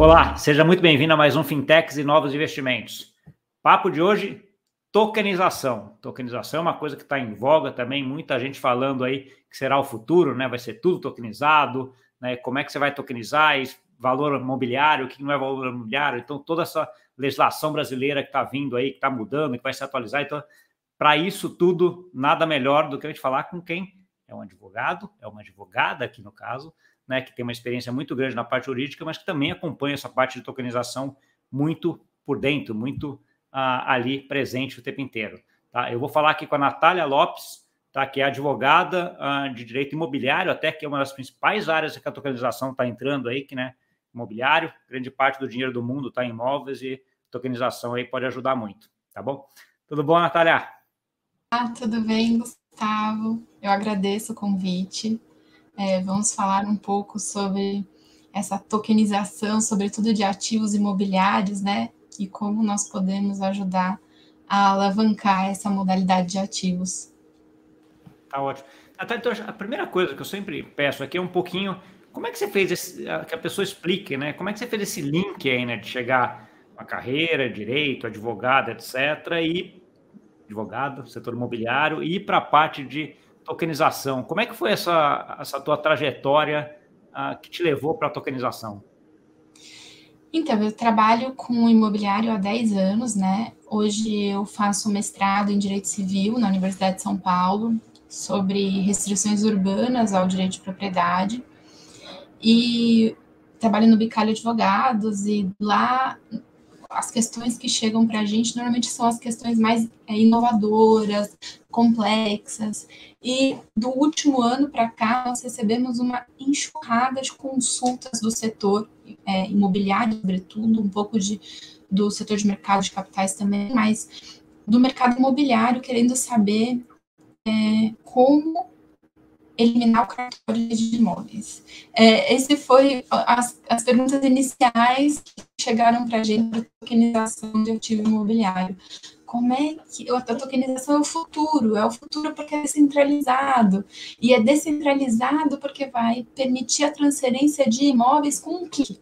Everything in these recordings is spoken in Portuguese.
Olá, seja muito bem-vindo a mais um Fintechs e Novos Investimentos. Papo de hoje, tokenização. Tokenização é uma coisa que está em voga também, muita gente falando aí que será o futuro, né? Vai ser tudo tokenizado, né? Como é que você vai tokenizar valor imobiliário, o que não é valor imobiliário, então toda essa legislação brasileira que está vindo aí, que está mudando, que vai se atualizar, então para isso tudo, nada melhor do que a gente falar com quem é um advogado, é uma advogada aqui no caso, né, que tem uma experiência muito grande na parte jurídica, mas que também acompanha essa parte de tokenização muito por dentro, muito ah, ali presente o tempo inteiro. Tá? Eu vou falar aqui com a Natália Lopes, tá, que é advogada ah, de direito imobiliário, até que é uma das principais áreas que a tokenização está entrando aí, que né, imobiliário, grande parte do dinheiro do mundo está em imóveis e tokenização aí pode ajudar muito, tá bom? Tudo bom, Natália? Ah, tudo bem, Gustavo. Eu agradeço o convite. É, vamos falar um pouco sobre essa tokenização, sobretudo de ativos imobiliários, né? E como nós podemos ajudar a alavancar essa modalidade de ativos. Tá ótimo. Natália, então, a primeira coisa que eu sempre peço aqui é um pouquinho como é que você fez esse, que a pessoa explique, né? Como é que você fez esse link aí, né? De chegar a carreira, direito, advogado, etc., e advogado, setor imobiliário, e ir para a parte de tokenização. Como é que foi essa, essa tua trajetória uh, que te levou para a tokenização? Então, eu trabalho com imobiliário há 10 anos, né? Hoje eu faço mestrado em Direito Civil na Universidade de São Paulo, sobre restrições urbanas ao direito de propriedade. E trabalho no Bicalho Advogados, e lá as questões que chegam para a gente normalmente são as questões mais é, inovadoras, complexas. E do último ano para cá, nós recebemos uma enxurrada de consultas do setor é, imobiliário, sobretudo, um pouco de, do setor de mercado de capitais também, mas do mercado imobiliário, querendo saber é, como eliminar o cartório de imóveis. É, esse foi as, as perguntas iniciais que chegaram para a gente para tokenização de ativo imobiliário. Como é que a tokenização é o futuro? É o futuro porque é descentralizado. E é descentralizado porque vai permitir a transferência de imóveis com um clique.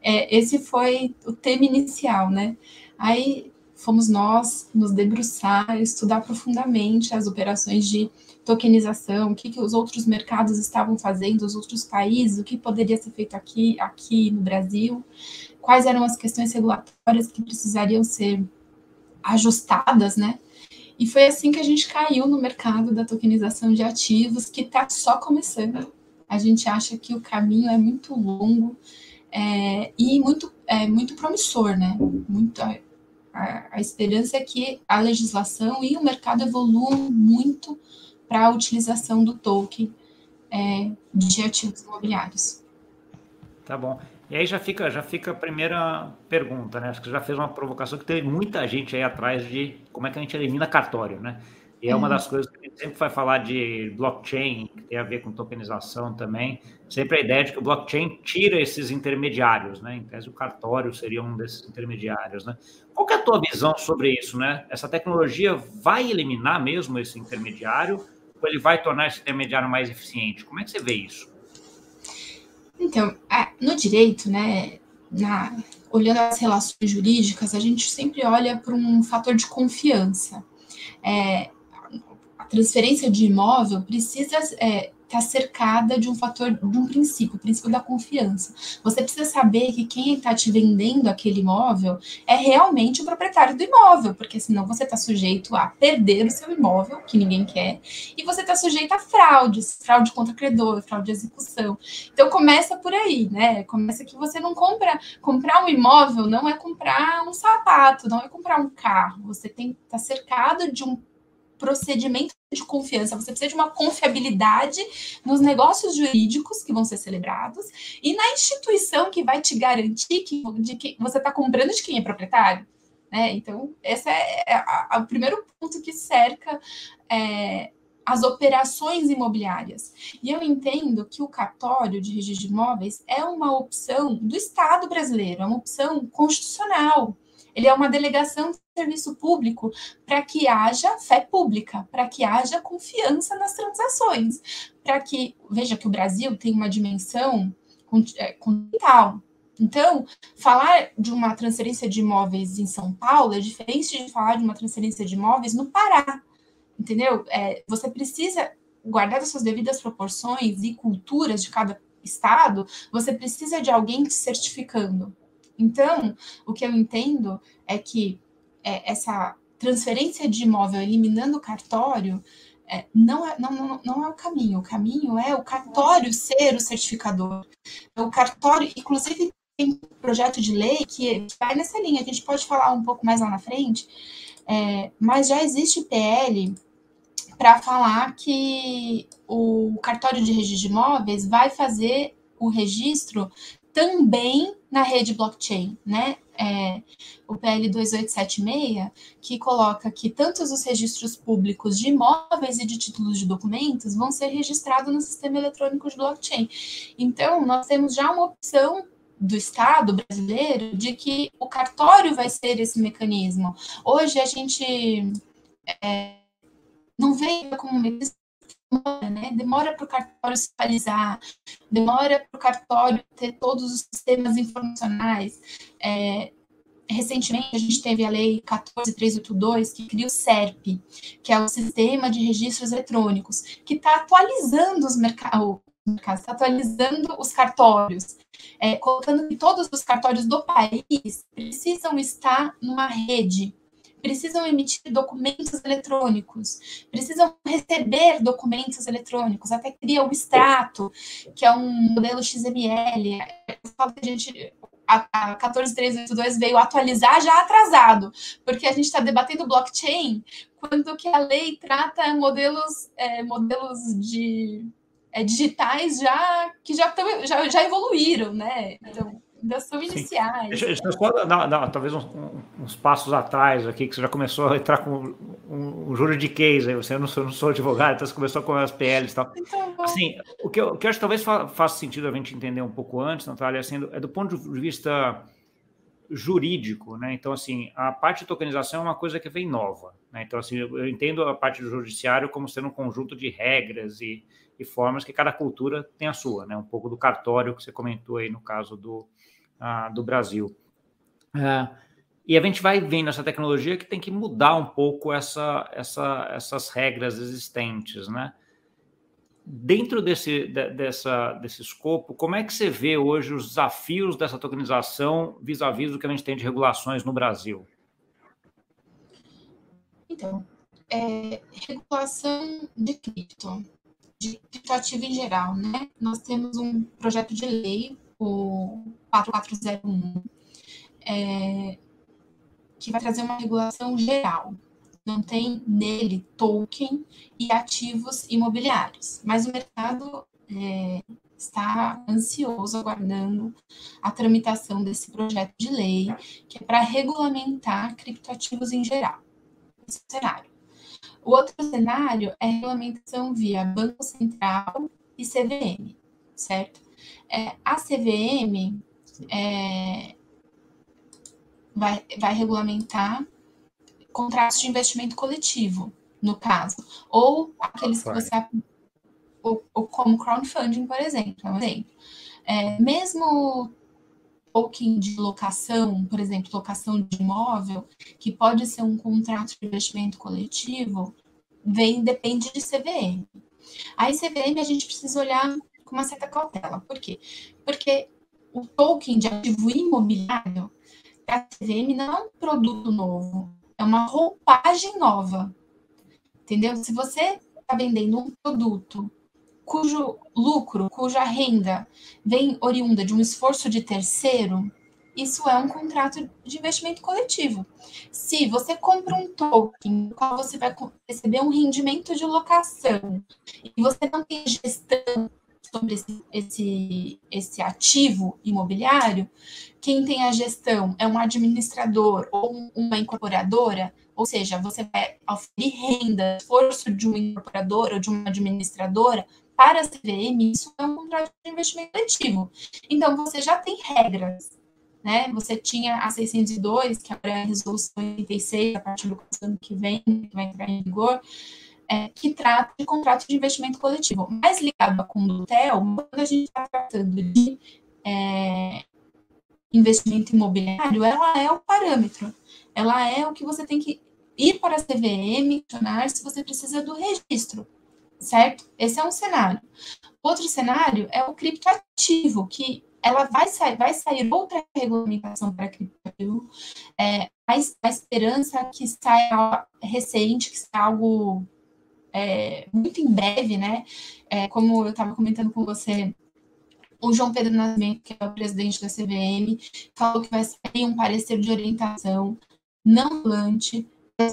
É, esse foi o tema inicial, né? Aí fomos nós nos debruçar, estudar profundamente as operações de tokenização, o que, que os outros mercados estavam fazendo, os outros países, o que poderia ser feito aqui, aqui no Brasil, quais eram as questões regulatórias que precisariam ser ajustadas, né? E foi assim que a gente caiu no mercado da tokenização de ativos, que está só começando. A gente acha que o caminho é muito longo é, e muito, é, muito promissor, né? Muito, a, a esperança é que a legislação e o mercado evoluam muito para a utilização do token é, de ativos imobiliários. Tá bom. E aí já fica, já fica a primeira pergunta, né? Acho que você já fez uma provocação que teve muita gente aí atrás de como é que a gente elimina cartório, né? E é uma uhum. das coisas que a gente sempre vai falar de blockchain, que tem a ver com tokenização também. Sempre a ideia de que o blockchain tira esses intermediários, né? Em tese, o cartório seria um desses intermediários, né? Qual é a tua visão sobre isso, né? Essa tecnologia vai eliminar mesmo esse intermediário ele vai tornar esse intermediário mais eficiente? Como é que você vê isso? Então, no direito, né, na, olhando as relações jurídicas, a gente sempre olha para um fator de confiança. É, a transferência de imóvel precisa é, está cercada de um fator, de um princípio, o princípio da confiança. Você precisa saber que quem está te vendendo aquele imóvel é realmente o proprietário do imóvel, porque senão você está sujeito a perder o seu imóvel, que ninguém quer, e você está sujeito a fraudes, fraude contra credor, fraude de execução. Então começa por aí, né? Começa que você não compra, comprar um imóvel não é comprar um sapato, não é comprar um carro. Você tem tá cercado de um procedimento de confiança, você precisa de uma confiabilidade nos negócios jurídicos que vão ser celebrados e na instituição que vai te garantir que, de que você está comprando de quem é proprietário. Né? Então, esse é, é o primeiro ponto que cerca é, as operações imobiliárias. E eu entendo que o cartório de registro de imóveis é uma opção do Estado brasileiro, é uma opção constitucional. Ele é uma delegação de serviço público para que haja fé pública, para que haja confiança nas transações, para que veja que o Brasil tem uma dimensão é, continental. Então, falar de uma transferência de imóveis em São Paulo é diferente de falar de uma transferência de imóveis no Pará, entendeu? É, você precisa guardar as suas devidas proporções e culturas de cada estado, você precisa de alguém te certificando. Então, o que eu entendo é que é, essa transferência de imóvel eliminando o cartório é, não, é, não, não, não é o caminho. O caminho é o cartório ser o certificador. O cartório, inclusive, tem projeto de lei que vai nessa linha, a gente pode falar um pouco mais lá na frente, é, mas já existe PL para falar que o cartório de registro de imóveis vai fazer o registro também na rede blockchain, né? É, o PL 2876, que coloca que tantos os registros públicos de imóveis e de títulos de documentos vão ser registrados no sistema eletrônico de blockchain. Então, nós temos já uma opção do Estado brasileiro de que o cartório vai ser esse mecanismo. Hoje a gente é, não vê como mecanismo né? demora para o cartório se atualizar, demora para o cartório ter todos os sistemas informacionais. É, recentemente a gente teve a lei 14382 que cria o SERP, que é o Sistema de Registros Eletrônicos, que está atualizando os mercados, está atualizando os cartórios, é, colocando que todos os cartórios do país precisam estar numa rede precisam emitir documentos eletrônicos, precisam receber documentos eletrônicos, até cria o extrato, que é um modelo XML. A gente a, 14382 veio atualizar já atrasado, porque a gente está debatendo blockchain, quando que a lei trata modelos, é, modelos de é, digitais já que já, tão, já, já evoluíram, né? Então, ainda são iniciais. Deixa, deixa eu dar, dar, talvez uns, uns, passos atrás aqui, que você já começou a entrar com um, um juridiquês aí, você não sou, não sou advogado, então você começou com as PLs e tal. Então, assim, o que, eu, o que eu acho que talvez faça sentido a gente entender um pouco antes, Natália, assim, é do ponto de vista jurídico, né? Então, assim, a parte de tokenização é uma coisa que vem nova, né? Então, assim, eu entendo a parte do judiciário como sendo um conjunto de regras e, e formas que cada cultura tem a sua, né? Um pouco do cartório que você comentou aí no caso do, ah, do Brasil. É, e a gente vai vendo essa tecnologia que tem que mudar um pouco essa, essa, essas regras existentes, né? Dentro desse, de, dessa, desse escopo, como é que você vê hoje os desafios dessa tokenização vis-à-vis do que a gente tem de regulações no Brasil? Então, é, regulação de cripto, de criptoativo em geral, né? Nós temos um projeto de lei o 4401, é, que vai trazer uma regulação geral. Não tem nele token e ativos imobiliários, mas o mercado é, está ansioso aguardando a tramitação desse projeto de lei, que é para regulamentar criptoativos em geral. Esse é cenário. O outro cenário é regulamentação via Banco Central e CVM, certo? É, a CVM é, vai, vai regulamentar contratos de investimento coletivo, no caso, ou aqueles que você ou, ou como crowdfunding, por exemplo, é um exemplo. É, mesmo token de locação, por exemplo, locação de imóvel, que pode ser um contrato de investimento coletivo, vem depende de CVM. Aí CVM a gente precisa olhar com uma certa cautela. Por quê? Porque o token de ativo imobiliário a CVM não é um produto novo, é uma roupagem nova. Entendeu? Se você está vendendo um produto cujo lucro, cuja renda vem oriunda de um esforço de terceiro, isso é um contrato de investimento coletivo. Se você compra um token, qual você vai receber um rendimento de locação, e você não tem gestão sobre esse, esse, esse ativo imobiliário, quem tem a gestão é um administrador ou uma incorporadora, ou seja, você vai oferir renda, esforço de um incorporador ou de uma administradora para a CVM, isso é um contrato de investimento coletivo. Então, você já tem regras, né? Você tinha a 602, que agora é a resolução 86, a partir do ano que vem, que vai entrar em vigor, é, que trata de contrato de investimento coletivo. Mais ligado à Condutel, quando a gente está tratando de é, investimento imobiliário, ela é o parâmetro. Ela é o que você tem que ir para a CVM, questionar se você precisa do registro, certo? Esse é um cenário. Outro cenário é o criptoativo, que ela vai sair, vai sair outra regulamentação para criptoativo. É, a, a esperança que saia recente, que saia algo é, muito em breve, né? É, como eu estava comentando com você, o João Pedro Nascimento, que é o presidente da CVM, falou que vai sair um parecer de orientação não volante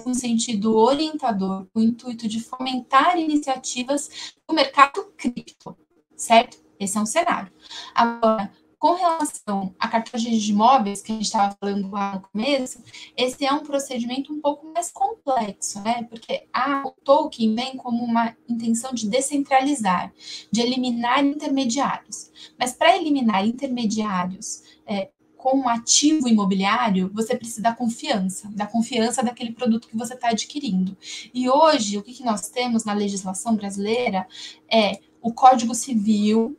no sentido orientador, com o intuito de fomentar iniciativas no mercado cripto, certo? Esse é um cenário. Agora, com relação à cartolagem de imóveis, que a gente estava falando lá no começo, esse é um procedimento um pouco mais complexo, né? Porque a, o token vem como uma intenção de descentralizar, de eliminar intermediários. Mas para eliminar intermediários é, com um ativo imobiliário, você precisa da confiança, da confiança daquele produto que você está adquirindo. E hoje, o que, que nós temos na legislação brasileira é o Código Civil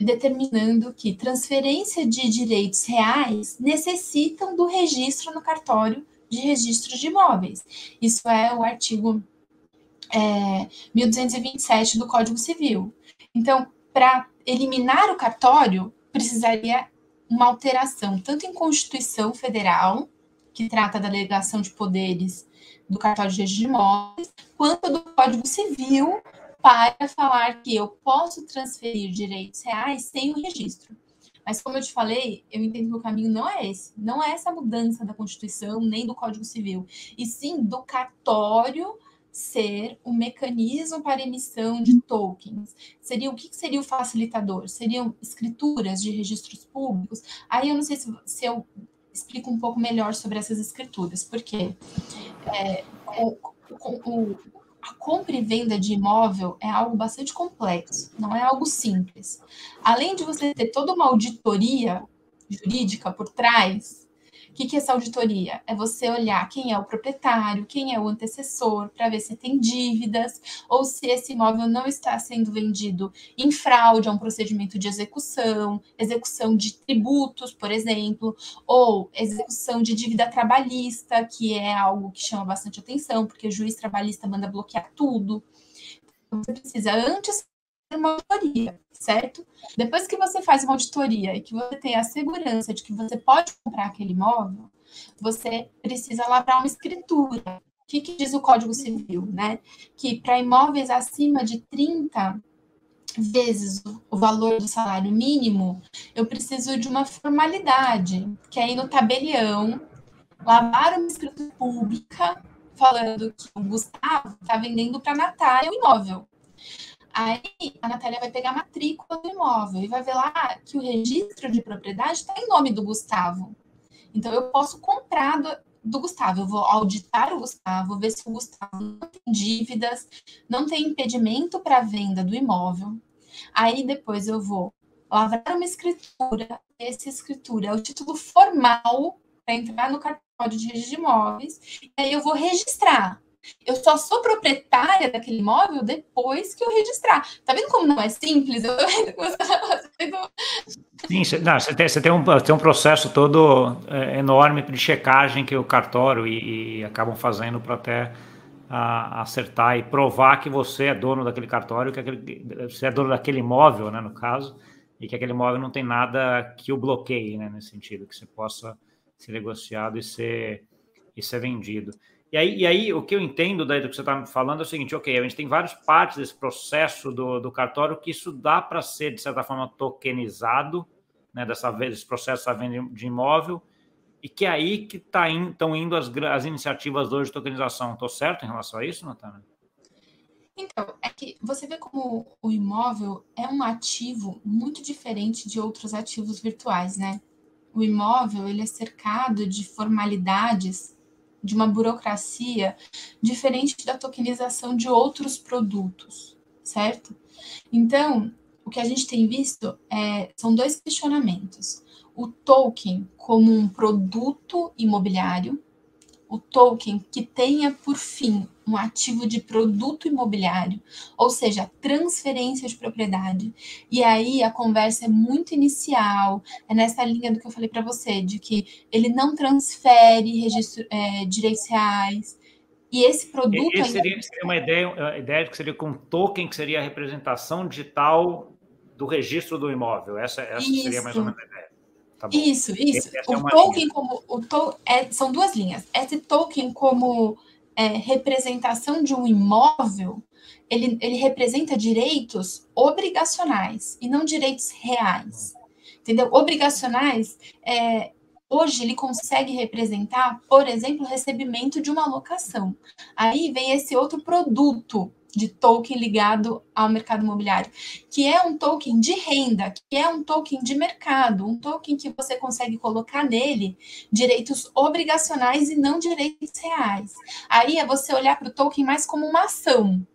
determinando que transferência de direitos reais necessitam do registro no cartório de registro de imóveis. Isso é o artigo é, 1227 do Código Civil. Então, para eliminar o cartório, precisaria uma alteração tanto em Constituição Federal, que trata da delegação de poderes do cartório de registro de imóveis, quanto do Código Civil para falar que eu posso transferir direitos reais sem o registro. Mas, como eu te falei, eu entendo que o caminho não é esse. Não é essa mudança da Constituição nem do Código Civil, e sim do cartório ser o mecanismo para emissão de tokens. Seria o que seria o facilitador? Seriam escrituras de registros públicos? Aí eu não sei se, se eu explico um pouco melhor sobre essas escrituras, porque é, o, o, a compra e venda de imóvel é algo bastante complexo, não é algo simples. Além de você ter toda uma auditoria jurídica por trás, o que, que é essa auditoria? É você olhar quem é o proprietário, quem é o antecessor, para ver se tem dívidas, ou se esse imóvel não está sendo vendido em fraude a um procedimento de execução, execução de tributos, por exemplo, ou execução de dívida trabalhista, que é algo que chama bastante atenção, porque o juiz trabalhista manda bloquear tudo. Então, você precisa, antes uma auditoria, certo? Depois que você faz uma auditoria e que você tem a segurança de que você pode comprar aquele imóvel, você precisa lavrar uma escritura. O que, que diz o Código Civil, né? Que para imóveis acima de 30 vezes o valor do salário mínimo, eu preciso de uma formalidade, que é ir no tabelião, lavar uma escritura pública, falando que o Gustavo está vendendo para a Natália o imóvel. Aí a Natália vai pegar a matrícula do imóvel e vai ver lá que o registro de propriedade está em nome do Gustavo. Então eu posso comprar do, do Gustavo, eu vou auditar o Gustavo, ver se o Gustavo não tem dívidas, não tem impedimento para a venda do imóvel. Aí depois eu vou lavrar uma escritura, essa escritura é o título formal para entrar no cartório de registro de imóveis, e aí eu vou registrar eu só sou proprietária daquele imóvel depois que eu registrar. Tá vendo como não é simples? Eu. Sim, você, não, você, tem, você tem, um, tem um processo todo é, enorme de checagem que o cartório e, e acabam fazendo para até a, acertar e provar que você é dono daquele cartório, que aquele, você é dono daquele imóvel, né, no caso, e que aquele imóvel não tem nada que o bloqueie, né, nesse sentido, que você possa ser negociado e ser, e ser vendido. E aí, e aí, o que eu entendo daí do que você está falando é o seguinte: ok, a gente tem várias partes desse processo do, do cartório que isso dá para ser, de certa forma, tokenizado, né, dessa vez, esse processo da venda de imóvel, e que é aí que tá estão in, indo as, as iniciativas hoje de tokenização. Estou certo em relação a isso, Natana? Então, é que você vê como o imóvel é um ativo muito diferente de outros ativos virtuais, né? O imóvel ele é cercado de formalidades de uma burocracia diferente da tokenização de outros produtos, certo? Então, o que a gente tem visto é, são dois questionamentos. O token como um produto imobiliário, o token que tenha por fim um ativo de produto imobiliário, ou seja, transferência de propriedade. E aí a conversa é muito inicial, é nessa linha do que eu falei para você, de que ele não transfere registro, é, direitos reais. E esse produto. Esse seria, seria, uma ideia, a ideia de que seria com um token que seria a representação digital do registro do imóvel. Essa, essa seria mais ou menos a ideia. Tá isso, isso. Essa é o é token linha. como o to, é, são duas linhas. Esse token como é, representação de um imóvel, ele, ele representa direitos obrigacionais e não direitos reais. Entendeu? Obrigacionais, é, hoje ele consegue representar, por exemplo, o recebimento de uma locação. Aí vem esse outro produto de token ligado ao mercado imobiliário, que é um token de renda, que é um token de mercado, um token que você consegue colocar nele direitos obrigacionais e não direitos reais. Aí é você olhar para o token mais como uma ação,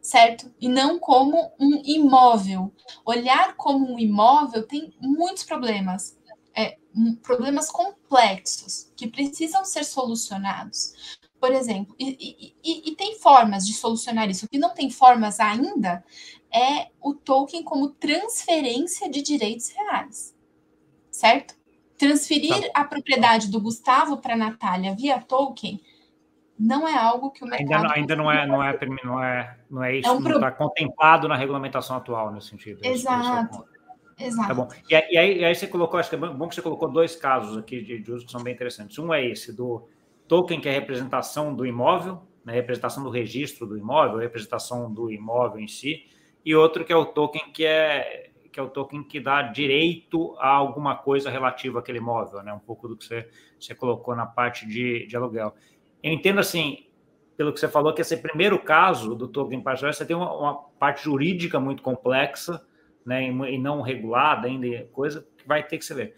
certo? E não como um imóvel. Olhar como um imóvel tem muitos problemas. É, problemas complexos que precisam ser solucionados. Por exemplo, e, e, e, tem formas de solucionar isso. O que não tem formas ainda é o token como transferência de direitos reais, certo? Transferir tá. a propriedade do Gustavo para a Natália via token não é algo que o mercado... Ainda, não, ainda não, é, não, é, não, é, não é isso, é um não está contemplado na regulamentação atual nesse sentido. Exato. Exato. Tá bom. E aí, e aí, você colocou, acho que é bom que você colocou dois casos aqui de, de uso que são bem interessantes. Um é esse do token, que é a representação do imóvel, né, representação do registro do imóvel, representação do imóvel em si, e outro que é o token que é que é o token que dá direito a alguma coisa relativa àquele imóvel, né? Um pouco do que você, você colocou na parte de, de aluguel. Eu entendo assim, pelo que você falou, que esse primeiro caso do token particular, você tem uma, uma, parte jurídica muito complexa, né, e não regulada ainda, coisa que vai ter que ser ver.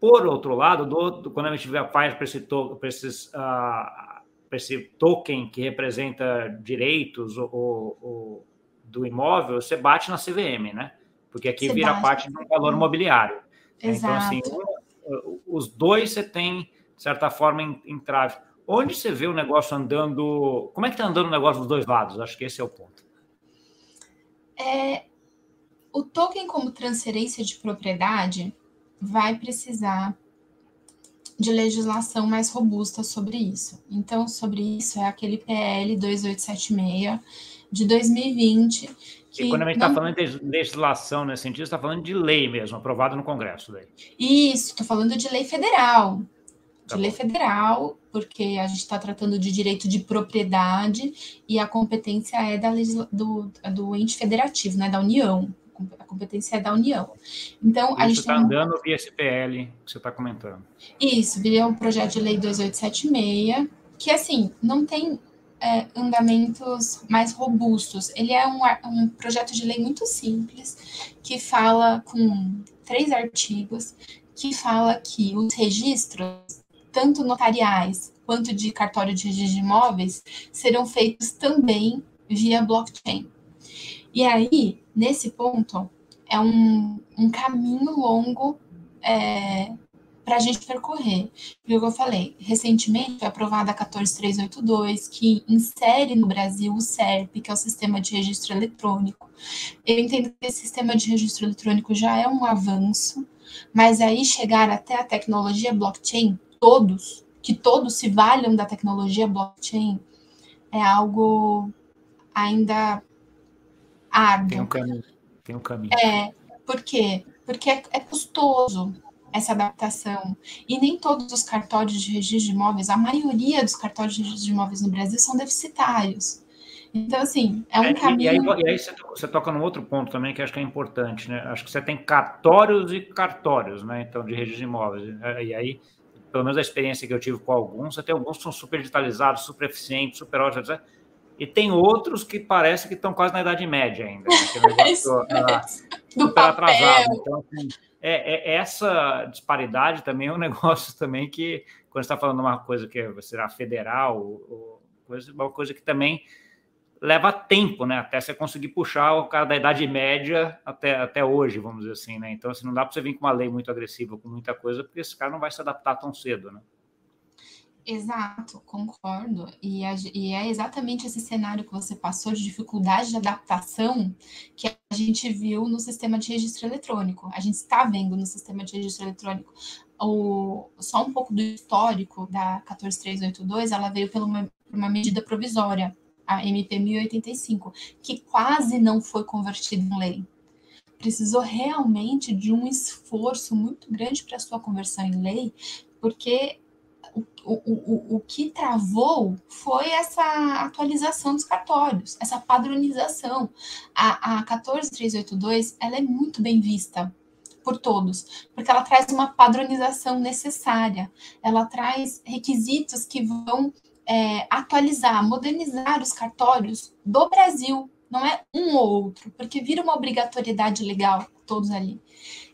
Por outro lado, do, do, quando a gente faz para esse, to, esses, uh, esse token que representa direitos ou, ou, do imóvel, você bate na CVM, né? Porque aqui você vira bate. parte do valor imobiliário. Exato. Então, assim, os dois você tem, de certa forma, em, em trave. Onde você vê o negócio andando? Como é que está andando o negócio dos dois lados? Acho que esse é o ponto. É, o token como transferência de propriedade, vai precisar de legislação mais robusta sobre isso. Então, sobre isso é aquele PL 2876 de 2020. Que e quando a gente está não... falando de legislação nesse sentido, está falando de lei mesmo, aprovada no Congresso. Daí. Isso, estou falando de lei federal. Tá de lei federal, porque a gente está tratando de direito de propriedade e a competência é da do, do ente federativo, né, da União a competência é da União. Então, Isso a gente está andando via SPL, que você está comentando. Isso, via o projeto de lei 2876, que, assim, não tem é, andamentos mais robustos. Ele é um, um projeto de lei muito simples, que fala com três artigos, que fala que os registros, tanto notariais quanto de cartório de registro de imóveis, serão feitos também via blockchain. E aí, nesse ponto, é um, um caminho longo é, para a gente percorrer. Porque eu falei, recentemente foi aprovada a 14382, que insere no Brasil o SERP, que é o Sistema de Registro Eletrônico. Eu entendo que esse sistema de registro eletrônico já é um avanço, mas aí chegar até a tecnologia blockchain, todos, que todos se valham da tecnologia blockchain, é algo ainda árduo. Tem um caminho. Tem um caminho. É, por quê? Porque é, é custoso essa adaptação. E nem todos os cartórios de registro de imóveis, a maioria dos cartórios de registro de imóveis no Brasil são deficitários. Então, assim, é um é, caminho. E aí, e aí você, você, toca num outro ponto também que acho que é importante, né? Acho que você tem cartórios e cartórios, né? Então, de registro de imóveis. E aí, pelo menos a experiência que eu tive com alguns, você tem alguns que são super digitalizados, super eficientes, super ótimos, etc e tem outros que parece que estão quase na Idade Média ainda, né? negócio, ah, super atrasado. Então, assim, é, é, essa disparidade também é um negócio também que, quando está falando uma coisa que será federal, ou, coisa, uma coisa que também leva tempo, né? Até você conseguir puxar o cara da Idade Média até, até hoje, vamos dizer assim, né? Então, assim, não dá para você vir com uma lei muito agressiva, com muita coisa, porque esse cara não vai se adaptar tão cedo, né? Exato, concordo. E, a, e, é exatamente esse cenário que você passou de dificuldade de adaptação que a gente viu no sistema de registro eletrônico. A gente está vendo no sistema de registro eletrônico. O, só um pouco do histórico da 14382, ela veio por uma, por uma medida provisória, a MP 1085, que quase não foi convertida em lei. Precisou realmente de um esforço muito grande para sua conversão em lei, porque o, o, o, que travou foi essa atualização dos cartórios, essa padronização. A, a 14382 ela é muito bem vista por todos, porque ela traz uma padronização necessária, ela traz requisitos que vão é, atualizar, modernizar os cartórios do Brasil, não é um ou outro, porque vira uma obrigatoriedade legal todos ali.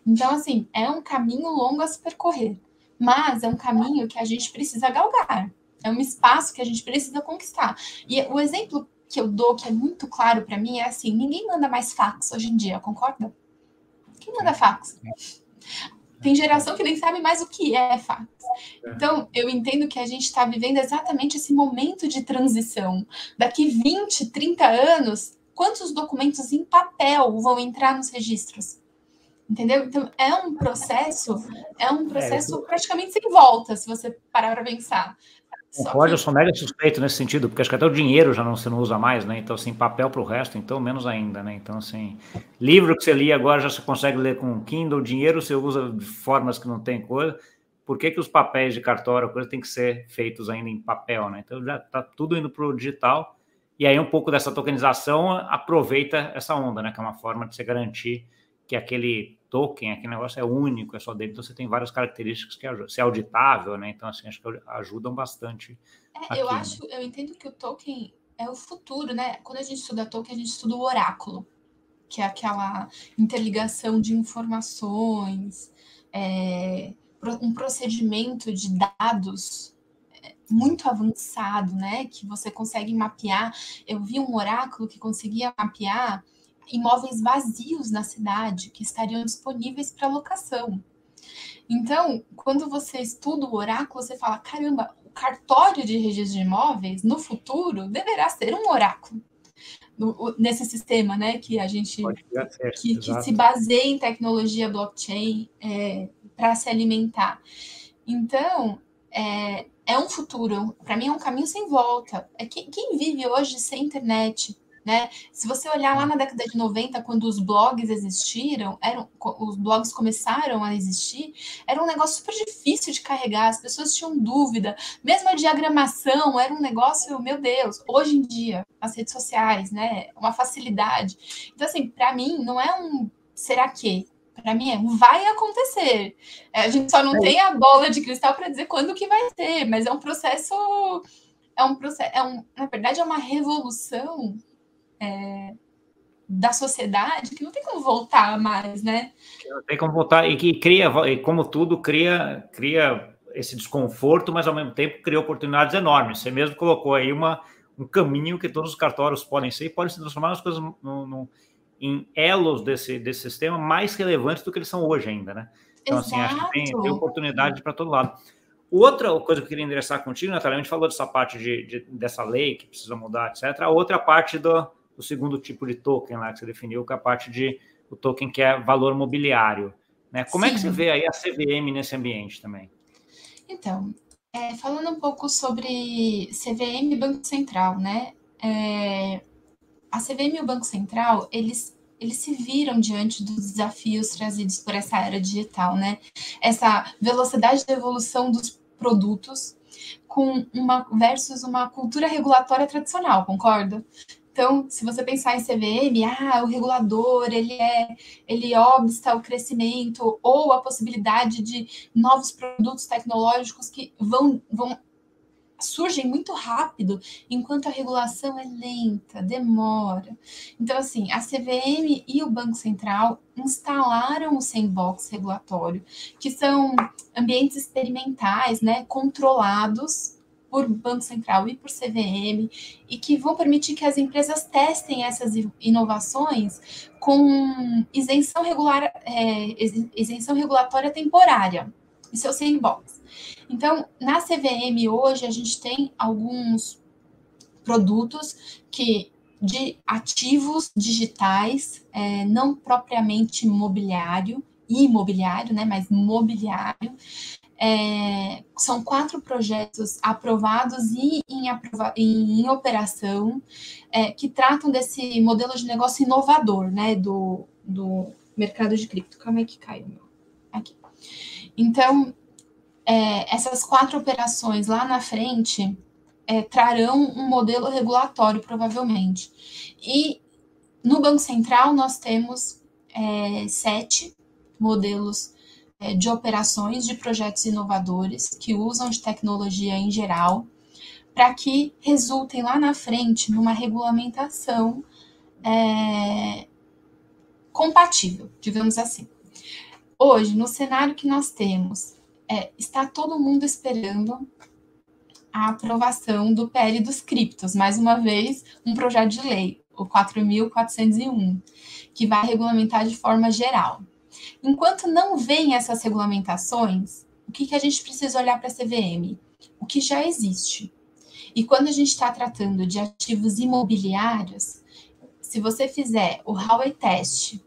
Então, assim, é um caminho longo a se percorrer mas é um caminho que a gente precisa galgar, é um espaço que a gente precisa conquistar. E o exemplo que eu dou, que é muito claro para mim, é assim: ninguém manda mais fax hoje em dia, concorda? Quem manda fax? Tem geração que nem sabe mais o que é fax. Então, eu entendo que a gente está vivendo exatamente esse momento de transição. Daqui 20, 30 anos, quantos documentos em papel vão entrar nos registros? Entendeu? Então é um processo, é um processo é, praticamente sem volta, se você parar para pensar. Concordo, que... eu sou mega suspeito nesse sentido, porque acho que até o dinheiro já não se não usa mais, né? Então, assim, papel para o resto, então menos ainda, né? Então, assim, livro que você lia agora já você consegue ler com Kindle, dinheiro você usa de formas que não tem coisa. Por que, que os papéis de cartório, coisa, tem que ser feitos ainda em papel, né? Então já está tudo indo para o digital. E aí um pouco dessa tokenização aproveita essa onda, né? Que é uma forma de você garantir que aquele token, aquele negócio é único, é só dele, então você tem várias características que ajudam, ser auditável, né? Então, assim, acho que ajudam bastante. É, aqui, eu acho, né? eu entendo que o token é o futuro, né? Quando a gente estuda token, a gente estuda o oráculo, que é aquela interligação de informações, é, um procedimento de dados é, muito avançado, né? Que você consegue mapear. Eu vi um oráculo que conseguia mapear imóveis vazios na cidade que estariam disponíveis para locação. Então, quando você estuda o oráculo, você fala: caramba, o cartório de registro de imóveis no futuro deverá ser um oráculo. No, nesse sistema, né, que a gente certo, que, que, se baseia em tecnologia blockchain é, para se alimentar. Então, é, é um futuro, para mim é um caminho sem volta. É que, quem vive hoje sem internet, né? Se você olhar lá na década de 90, quando os blogs existiram, eram, os blogs começaram a existir, era um negócio super difícil de carregar, as pessoas tinham dúvida, mesmo a diagramação era um negócio, meu Deus, hoje em dia, as redes sociais, né? Uma facilidade. Então, assim, para mim, não é um será que? Para mim é um vai acontecer. É, a gente só não é. tem a bola de cristal para dizer quando que vai ser, mas é um processo é um processo, é um, na verdade é uma revolução é, da sociedade que não tem como voltar mais, né? Não tem como voltar e que cria, como tudo, cria, cria esse desconforto, mas ao mesmo tempo cria oportunidades enormes. Você mesmo colocou aí uma, um caminho que todos os cartórios podem ser e podem se transformar nas coisas no, no, em elos desse, desse sistema mais relevantes do que eles são hoje ainda, né? Então, Exato. assim, acho que tem, tem oportunidade para todo lado. Outra coisa que eu queria endereçar contigo, Natália, a gente falou dessa parte de, de, dessa lei que precisa mudar, etc. A outra parte do, o segundo tipo de token lá que você definiu, que é a parte de o token que é valor mobiliário. Né? Como Sim. é que você vê aí a CVM nesse ambiente também? Então, é, falando um pouco sobre CVM e Banco Central, né? É, a CVM e o Banco Central, eles, eles se viram diante dos desafios trazidos por essa era digital, né? Essa velocidade de evolução dos produtos com uma versus uma cultura regulatória tradicional, concorda? Então, se você pensar em CVM, ah, o regulador, ele é, ele obsta o crescimento ou a possibilidade de novos produtos tecnológicos que vão, vão surgem muito rápido, enquanto a regulação é lenta, demora. Então, assim, a CVM e o Banco Central instalaram o sandbox regulatório, que são ambientes experimentais, né, controlados por Banco Central e por CVM, e que vão permitir que as empresas testem essas inovações com isenção, regular, é, isenção regulatória temporária. e seu sandbox. Então, na CVM hoje a gente tem alguns produtos que de ativos digitais, é, não propriamente mobiliário, imobiliário, né, mas mobiliário. É, são quatro projetos aprovados e em, aprova em, em operação é, que tratam desse modelo de negócio inovador, né, do, do mercado de cripto. Calma aí que caiu, meu. Aqui. Então, é, essas quatro operações lá na frente é, trarão um modelo regulatório, provavelmente. E no Banco Central, nós temos é, sete modelos de operações de projetos inovadores que usam de tecnologia em geral, para que resultem lá na frente numa regulamentação é, compatível, digamos assim. Hoje, no cenário que nós temos, é, está todo mundo esperando a aprovação do PL dos criptos, mais uma vez, um projeto de lei, o 4.401, que vai regulamentar de forma geral. Enquanto não vem essas regulamentações, o que, que a gente precisa olhar para a CVM? O que já existe. E quando a gente está tratando de ativos imobiliários, se você fizer o Howey Test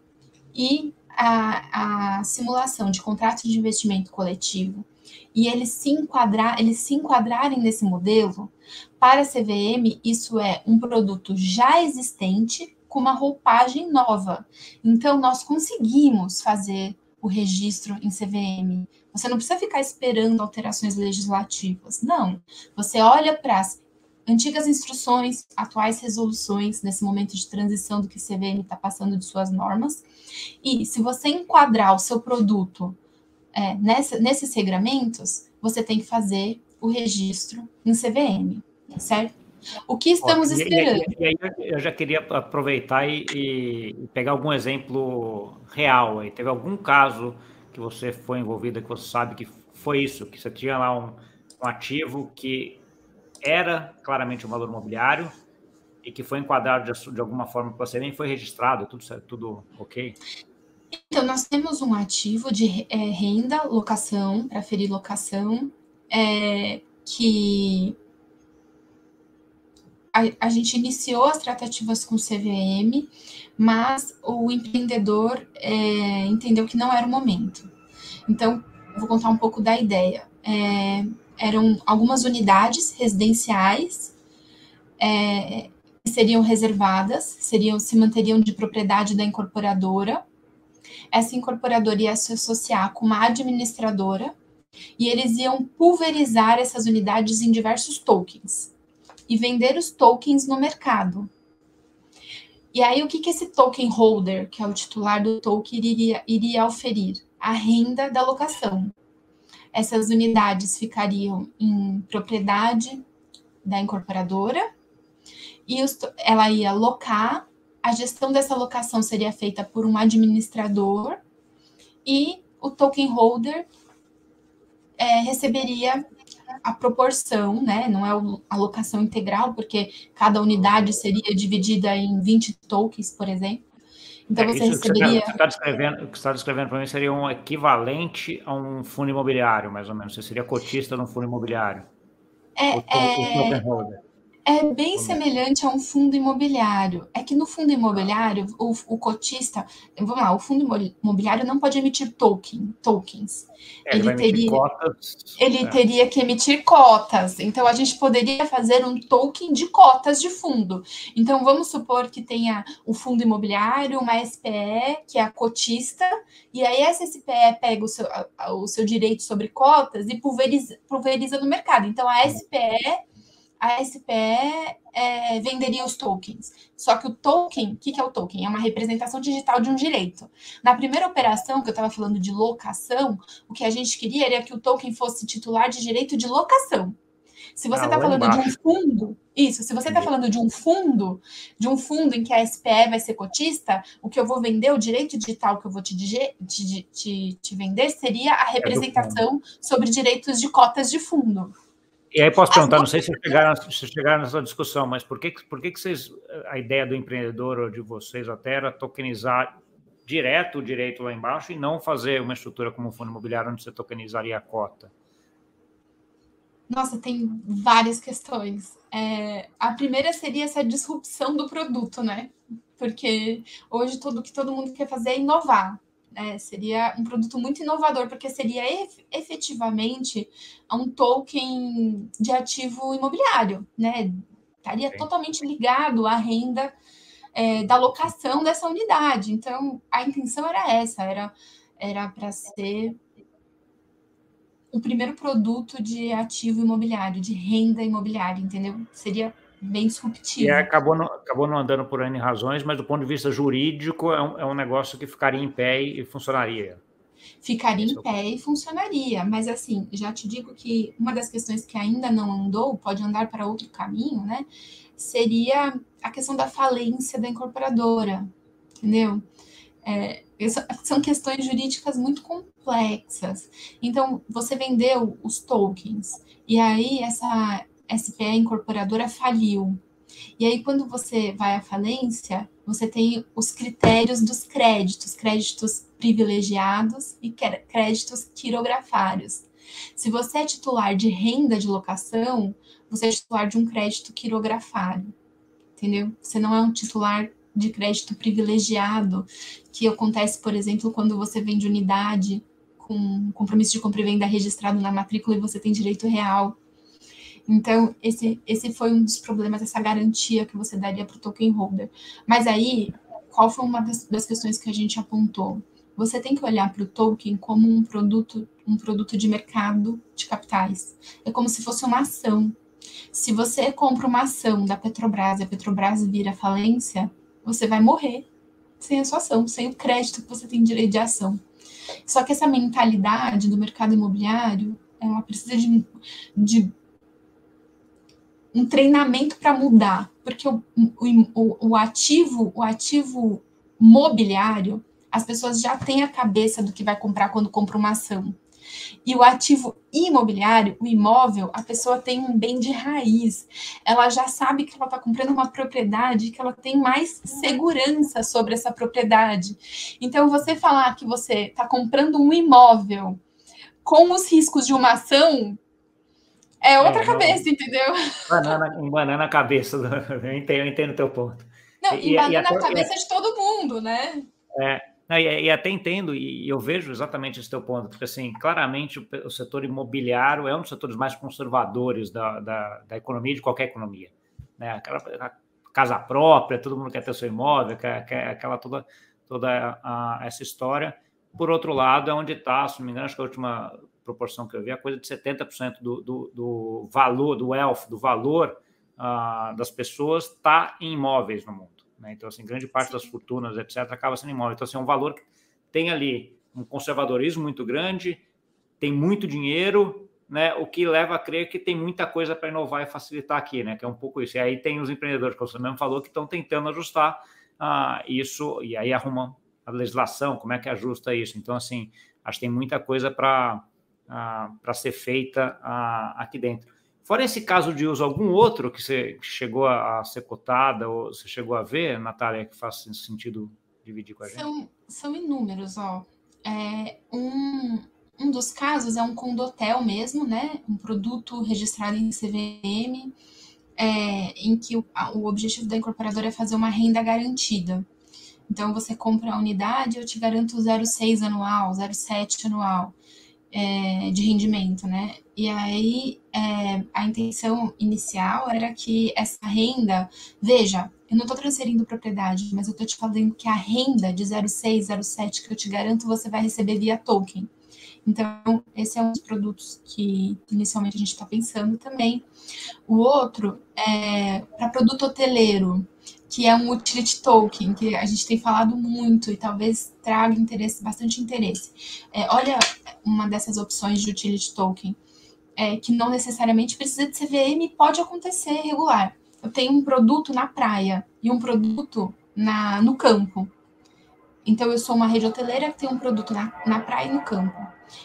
e a, a simulação de contrato de investimento coletivo e eles se enquadrar, eles se enquadrarem nesse modelo, para a CVM isso é um produto já existente com uma roupagem nova. Então nós conseguimos fazer o registro em CVM. Você não precisa ficar esperando alterações legislativas. Não. Você olha para as antigas instruções, atuais resoluções, nesse momento de transição do que CVM está passando de suas normas. E se você enquadrar o seu produto é, nessa, nesses regramentos, você tem que fazer o registro em CVM, certo? O que estamos esperando? E, aí eu já queria aproveitar e, e, pegar algum exemplo real. Aí. Teve algum caso que você foi envolvida, que você sabe que foi isso, que você tinha lá um, um ativo que era claramente um valor imobiliário e que foi enquadrado de, de alguma forma para você nem foi registrado, tudo tudo ok? Então, nós temos um ativo de é, renda, locação, para ferir locação, é, que a, a, gente iniciou as tratativas com o CVM, mas o empreendedor é, entendeu que não era o momento. Então, vou contar um pouco da ideia. É, eram algumas unidades residenciais é, que seriam reservadas, seriam se manteriam de propriedade da incorporadora. Essa incorporadora ia se associar com uma administradora e eles iam pulverizar essas unidades em diversos tokens e vender os tokens no mercado. E aí, o que, que esse token holder, que é o titular do token, iria, iria oferir? A renda da locação. Essas unidades ficariam em propriedade da incorporadora e os, ela ia locar. A gestão dessa locação seria feita por um administrador e o token holder é, receberia a proporção, né? Não é a locação integral, porque cada unidade seria dividida em 20 tokens, por exemplo. Então é, você receberia. O que você está descrevendo, tá descrevendo para mim seria um equivalente a um fundo imobiliário, mais ou menos. Você seria cotista no fundo imobiliário. É, o, é... O é bem semelhante a um fundo imobiliário. É que no fundo imobiliário, o, o cotista, vamos lá, o fundo imobiliário não pode emitir token, tokens. É, ele, teria, cotas, ele é. teria que emitir cotas. Então, a gente poderia fazer um token de cotas de fundo. Então, vamos supor que tenha o fundo imobiliário, uma SPE, que é a cotista, e aí essa SPE pega o seu, o seu direito sobre cotas e pulveriza, pulveriza no mercado. Então, a SPE a SPE é, venderia os tokens. Só que o token, o que, que é o token? É uma representação digital de um direito. Na primeira operação, que eu estava falando de locação, o que a gente queria era que o token fosse titular de direito de locação. Se você está ah, falando embaixo. de um fundo, isso, se você está falando de um fundo, de um fundo em que a SPE vai ser cotista, o que eu vou vender, o direito digital que eu vou te, te, te, te vender seria a é representação é sobre direitos de cotas de fundo. E aí posso perguntar, não sei se chegaram, se chegaram nessa discussão, mas por que, por que, que vocês, a ideia do empreendedor ou de vocês até era tokenizar direto o direito lá embaixo e não fazer uma estrutura como um fundo imobiliário onde você tokenizaria a cota? Nossa, tem várias questões. É, a primeira seria essa disrupção do produto, né? Porque hoje tudo que todo mundo quer fazer é inovar. Né? Seria um produto muito inovador, porque seria efetivamente um token de ativo imobiliário, né? Estaria Sim. totalmente ligado à renda é, da locação dessa unidade. Então, a intenção era essa, era era para ser o primeiro produto de ativo imobiliário, de renda imobiliária, entendeu? Seria bem disruptivo. E acabou, não, acabou não andando por N razões, mas do ponto de vista jurídico é um, é um negócio que ficaria em pé e funcionaria. Ficaria Esse em pé e funcionaria, mas assim, já te digo que uma das questões que ainda não andou, pode andar para outro caminho, né? Seria a questão da falência da incorporadora, entendeu? É, são questões jurídicas muito complexas. Então, você vendeu os tokens, e aí essa SPE incorporadora faliu. E aí, quando você vai à falência, você tem os critérios dos créditos, créditos privilegiados e créditos quirografários. Se você é titular de renda de locação, você é titular de um crédito quirografário entendeu? Você não é um titular de crédito privilegiado, que acontece, por exemplo, quando você vende unidade com compromisso de compra e venda registrado na matrícula e você tem direito real. Então, esse, esse foi um dos problemas, essa garantia que você daria para o token holder. Mas aí, qual foi uma das, das questões que a gente apontou? Você tem que olhar para o token como um produto, um produto de mercado de capitais. É como se fosse uma ação. Se você compra uma ação da Petrobras e a Petrobras vira falência, você vai morrer sem a sua ação, sem o crédito que você tem direito de ação. Só que essa mentalidade do mercado imobiliário, ela precisa de, de um treinamento para mudar, porque o, o, o, ativo, o ativo mobiliário, as pessoas já têm a cabeça do que vai comprar quando compra uma ação. E o ativo imobiliário, o imóvel, a pessoa tem um bem de raiz. Ela já sabe que ela está comprando uma propriedade, que ela tem mais segurança sobre essa propriedade. Então, você falar que você está comprando um imóvel com os riscos de uma ação é outra é, cabeça, não, entendeu? Banana, um banana na cabeça. Eu entendo, eu entendo o teu ponto. Não, e, e banana na cabeça de todo mundo, né? É, e, e, até entendo, e eu vejo exatamente esse teu ponto, porque assim, claramente o, o setor imobiliário é um dos setores mais conservadores da, da, da economia, de qualquer economia. Né? Aquela casa própria, todo mundo quer ter seu imóvel, quer, quer aquela toda, toda a, essa história. Por outro lado, é onde está, se não me engano, acho que a última proporção que eu vi, a coisa de 70% do, do, do valor, do wealth, do valor uh, das pessoas está em imóveis no mundo. Né? Então, assim, grande parte das fortunas, etc., acaba sendo imóvel. Então, assim, é um valor que tem ali um conservadorismo muito grande, tem muito dinheiro, né? O que leva a crer que tem muita coisa para inovar e facilitar aqui, né? Que é um pouco isso. E aí tem os empreendedores, como você mesmo falou, que estão tentando ajustar uh, isso, e aí arrumam a legislação, como é que ajusta isso. Então, assim, acho que tem muita coisa para para ser feita aqui dentro. Fora esse caso de uso, algum outro que você chegou a, ser cotada ou você chegou a ver, Natália, que faz sentido dividir com a gente? São, são inúmeros, ó. É, um, um dos casos é um condotel mesmo, né? Um produto registrado em CVM, é, em que o, o objetivo da incorporadora é fazer uma renda garantida. Então, você compra a unidade, eu te garanto 0,6 anual, 0,7 anual é, de rendimento, né? E aí é, a intenção inicial era que essa renda, veja, eu não estou transferindo propriedade, mas eu estou te falando que a renda de 0,6, 0,7 que eu te garanto você vai receber via token. Então, esse é um dos produtos que inicialmente a gente está pensando também. O outro é para produto hoteleiro que é um utility token, que a gente tem falado muito e talvez traga interesse, bastante interesse. É, olha uma dessas opções de utility token, é, que não necessariamente precisa de CVM, pode acontecer regular. Eu tenho um produto na praia e um produto na, no campo. Então, eu sou uma rede hoteleira que tem um produto na, na praia e no campo.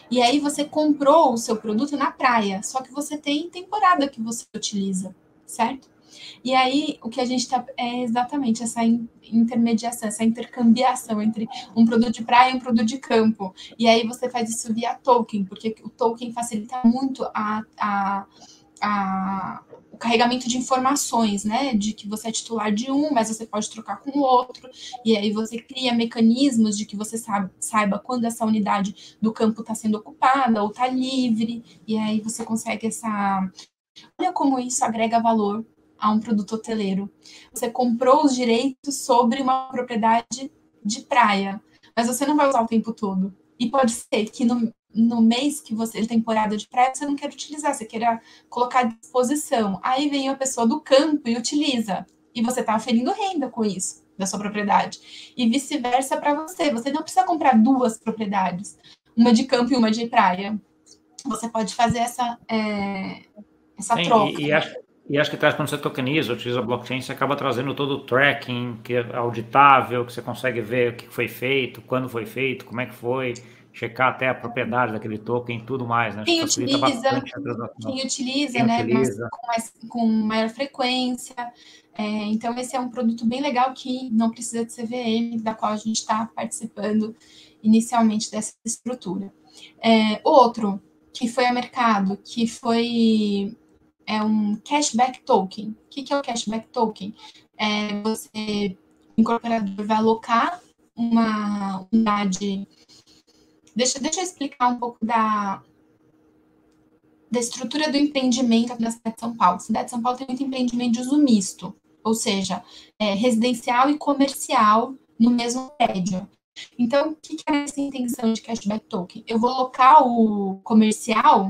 E aí, você comprou o seu produto na praia, só que você tem temporada que você utiliza, certo? E aí, o que a gente está é exatamente essa intermediação, essa intercambiação entre um produto de praia e um produto de campo. E aí você faz isso via token, porque o token facilita muito a, a, a o carregamento de informações, né? De que você é titular de um, mas você pode trocar com o outro, e aí você cria mecanismos de que você saiba quando essa unidade do campo está sendo ocupada ou está livre, e aí você consegue essa. Olha como isso agrega valor a um produto hoteleiro. Você comprou os direitos sobre uma propriedade de praia, mas você não vai usar o tempo todo. E pode ser que no, no mês que você de temporada de praia você não quer utilizar, você queira colocar à disposição. Aí vem a pessoa do campo e utiliza. E você está aferindo renda com isso da sua propriedade. E vice-versa para você. Você não precisa comprar duas propriedades, uma de campo e uma de praia. Você pode fazer essa, é, essa Sim, troca. E, e, acho, e acho que traz quando você tokeniza, utiliza blockchain, você acaba trazendo todo o tracking, que é auditável, que você consegue ver o que foi feito, quando foi feito, como é que foi checar até a propriedade daquele token e tudo mais, né? Quem utiliza, quem utiliza, quem né? Utiliza. Com, mais, com maior frequência. É, então, esse é um produto bem legal que não precisa de CVM, da qual a gente está participando inicialmente dessa estrutura. É, outro que foi a mercado, que foi é um cashback token. O que, que é o cashback token? É você, o incorporador, vai alocar uma unidade Deixa, deixa eu explicar um pouco da, da estrutura do empreendimento na cidade de São Paulo. A cidade de São Paulo tem muito empreendimento de uso misto, ou seja, é, residencial e comercial no mesmo prédio. Então, o que é essa intenção de cashback token? Eu vou alocar o comercial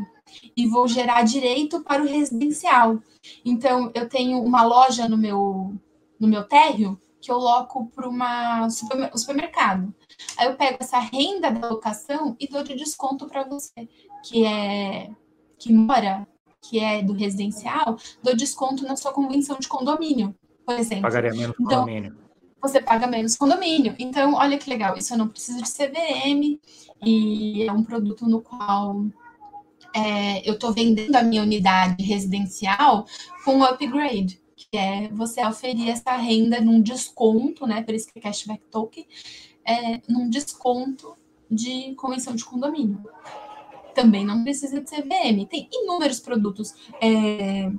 e vou gerar direito para o residencial. Então, eu tenho uma loja no meu, no meu térreo que eu loco para um supermercado. Aí eu pego essa renda da locação e dou de desconto para você, que é que mora, que é do residencial, dou desconto na sua convenção de condomínio, por exemplo. Pagaria menos então, condomínio. Você paga menos condomínio. Então, olha que legal, isso eu não preciso de CVM e é um produto no qual é, eu estou vendendo a minha unidade residencial com upgrade, que é você oferir essa renda num desconto, né? Por isso que é cashback token, é, num desconto de convenção de condomínio. Também não precisa de CVM. Tem inúmeros produtos. É,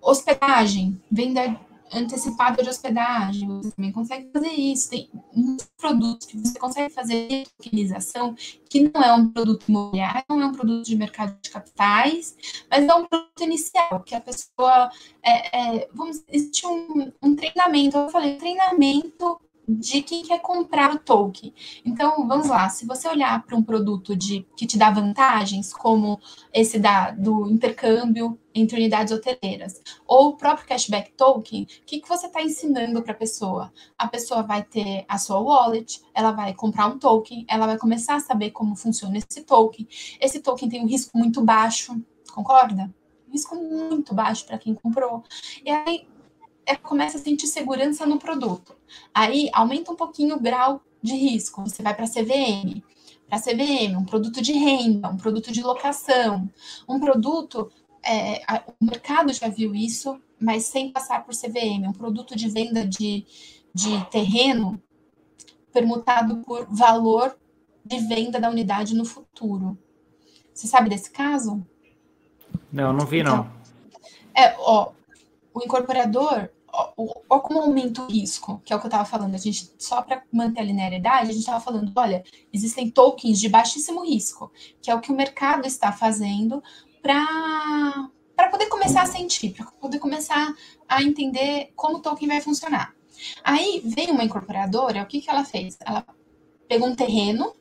hospedagem, venda antecipada de hospedagem, você também consegue fazer isso. Tem muitos produtos que você consegue fazer tokenização, que não é um produto imobiliário, não é um produto de mercado de capitais, mas é um produto inicial, que a pessoa. É, é, vamos, existe um, um treinamento, eu falei, treinamento de quem quer comprar o token. Então, vamos lá, se você olhar para um produto de, que te dá vantagens, como esse da, do intercâmbio entre unidades hoteleiras, ou o próprio cashback token, o que, que você está ensinando para a pessoa? A pessoa vai ter a sua wallet, ela vai comprar um token, ela vai começar a saber como funciona esse token. Esse token tem um risco muito baixo, concorda? risco muito baixo para quem comprou. E aí é, começa a sentir segurança no produto. Aí aumenta um pouquinho o grau de risco. Você vai para CVM. Para CVM, um produto de renda, um produto de locação, um produto. É, a, o mercado já viu isso, mas sem passar por CVM, um produto de venda de, de terreno permutado por valor de venda da unidade no futuro. Você sabe desse caso? Não, não vi, então, não. É, ó, o incorporador, ó, como aumenta o risco, que é o que eu estava falando, a gente, só para manter a linearidade, a gente estava falando, olha, existem tokens de baixíssimo risco, que é o que o mercado está fazendo para para poder começar a sentir, para poder começar a entender como o token vai funcionar. Aí veio uma incorporadora, o que, que ela fez? Ela pegou um terreno,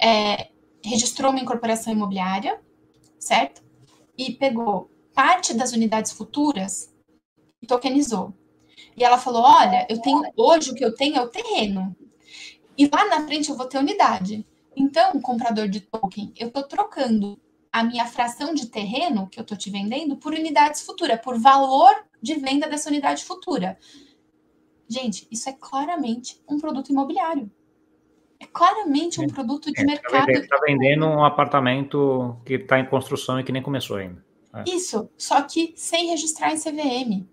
é, registrou uma incorporação imobiliária, certo? E pegou parte das unidades futuras e tokenizou. E ela falou: Olha, eu tenho hoje o que eu tenho é o terreno. E lá na frente eu vou ter unidade. Então, comprador de token, eu estou trocando a minha fração de terreno que eu estou te vendendo por unidades futuras, por valor de venda dessa unidade futura. Gente, isso é claramente um produto imobiliário. É claramente um produto de é, tá mercado. Está vendendo um apartamento que está em construção e que nem começou ainda. É. Isso, só que sem registrar em CVM.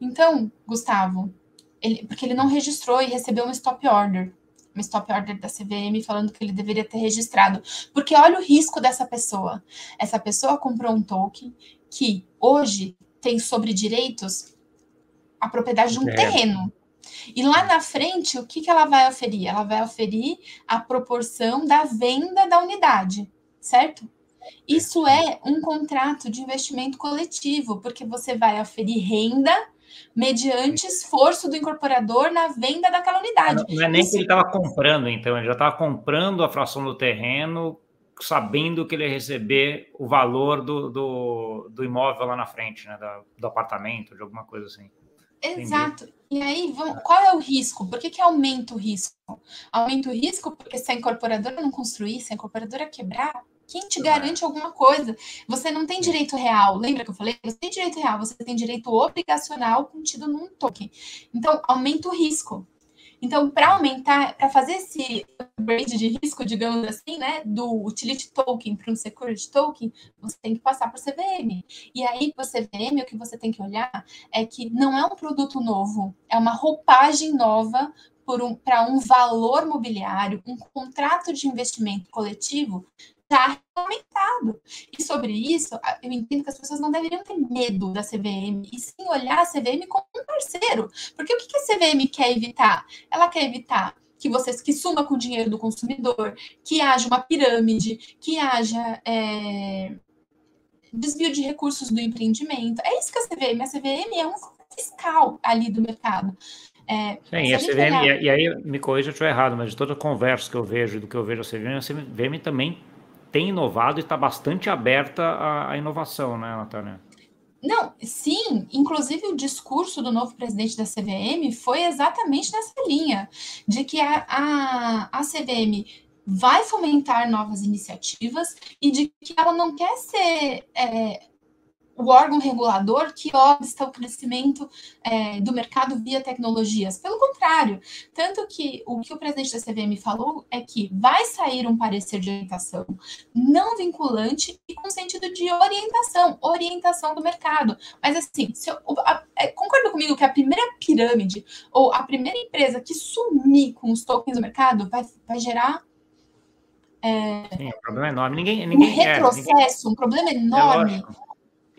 Então, Gustavo, ele, porque ele não registrou e recebeu um stop order, uma stop order da CVM falando que ele deveria ter registrado. Porque olha o risco dessa pessoa. Essa pessoa comprou um token que hoje tem sobre direitos a propriedade de um é. terreno. E lá na frente, o que, que ela vai oferir? Ela vai oferir a proporção da venda da unidade, certo? Isso é um contrato de investimento coletivo, porque você vai oferir renda mediante esforço do incorporador na venda daquela unidade. Não, é nem Isso. que ele estava comprando, então, ele já estava comprando a fração do terreno, sabendo que ele ia receber o valor do, do, do imóvel lá na frente, né, do, do apartamento, de alguma coisa assim. Exato. Entendi. E aí, qual é o risco? Por que, que aumenta o risco? Aumenta o risco porque se a incorporadora não construir, se a incorporadora quebrar, quem te garante alguma coisa? Você não tem direito real. Lembra que eu falei? Você tem direito real, você tem direito obrigacional contido num token. Então, aumenta o risco. Então, para aumentar, para fazer esse upgrade de risco, digamos assim, né, do utility token para um security token, você tem que passar por CVM. E aí, para CVM, o que você tem que olhar é que não é um produto novo, é uma roupagem nova um, para um valor mobiliário, um contrato de investimento coletivo já regulamentado. E sobre isso, eu entendo que as pessoas não deveriam ter medo da CVM, e sim olhar a CVM como um parceiro. Porque o que a CVM quer evitar? Ela quer evitar que você que suma com o dinheiro do consumidor, que haja uma pirâmide, que haja é, desvio de recursos do empreendimento. É isso que a CVM, a CVM é um fiscal ali do mercado. É, Sim, a CVM, olhar... e, aí me corrija se eu estiver errado, mas de toda a conversa que eu vejo, do que eu vejo a CVM, a CVM também tem inovado e está bastante aberta à, à inovação, né, Natália? Não, sim, inclusive o discurso do novo presidente da CVM foi exatamente nessa linha, de que a, a, a CVM vai fomentar novas iniciativas e de que ela não quer ser é, o órgão regulador que obsta o crescimento é, do mercado via tecnologias. Pelo contrário, tanto que o que o presidente da CVM falou é que vai sair um parecer de orientação não vinculante e com sentido de orientação, orientação do mercado. Mas assim, eu, a, é, concorda comigo que a primeira pirâmide ou a primeira empresa que sumir com os tokens do mercado vai, vai gerar é, Sim, um problema enorme. Ninguém, ninguém, um retrocesso, é, ninguém, um problema enorme. É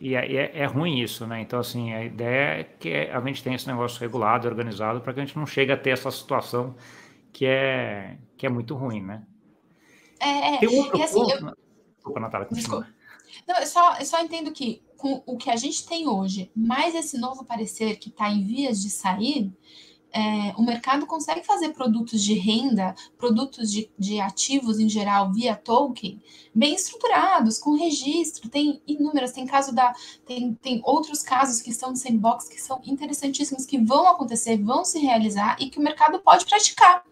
e é, é, é, ruim isso, né? Então, assim, a ideia é que a gente tenha esse negócio regulado, organizado, para que a gente não chegue a ter essa situação que é, que é muito ruim, né? É, é. Tem outro e assim, ponto... eu... Desculpa, Natália, Desculpa. Não, eu só, eu só entendo que com o que a gente tem hoje, mais esse novo parecer que está em vias de sair, é, o mercado consegue fazer produtos de renda, produtos de, de, ativos em geral via token, bem estruturados, com registro. Tem inúmeras, tem caso da. Tem, tem outros casos que estão no sandbox que são interessantíssimos, que vão acontecer, vão se realizar e que o mercado pode praticar.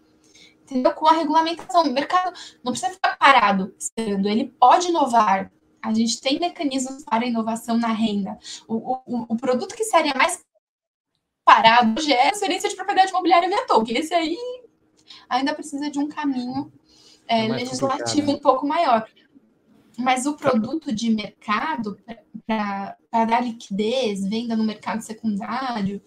Entendeu? Com a regulamentação. O mercado não precisa ficar parado esperando, ele pode inovar. A gente tem mecanismos para inovação na renda. O, o, o produto que seria mais parado hoje é a transferência de propriedade imobiliária via token. Esse aí ainda precisa de um caminho é, é legislativo um pouco maior. Mas o produto de mercado, para dar liquidez, venda no mercado secundário,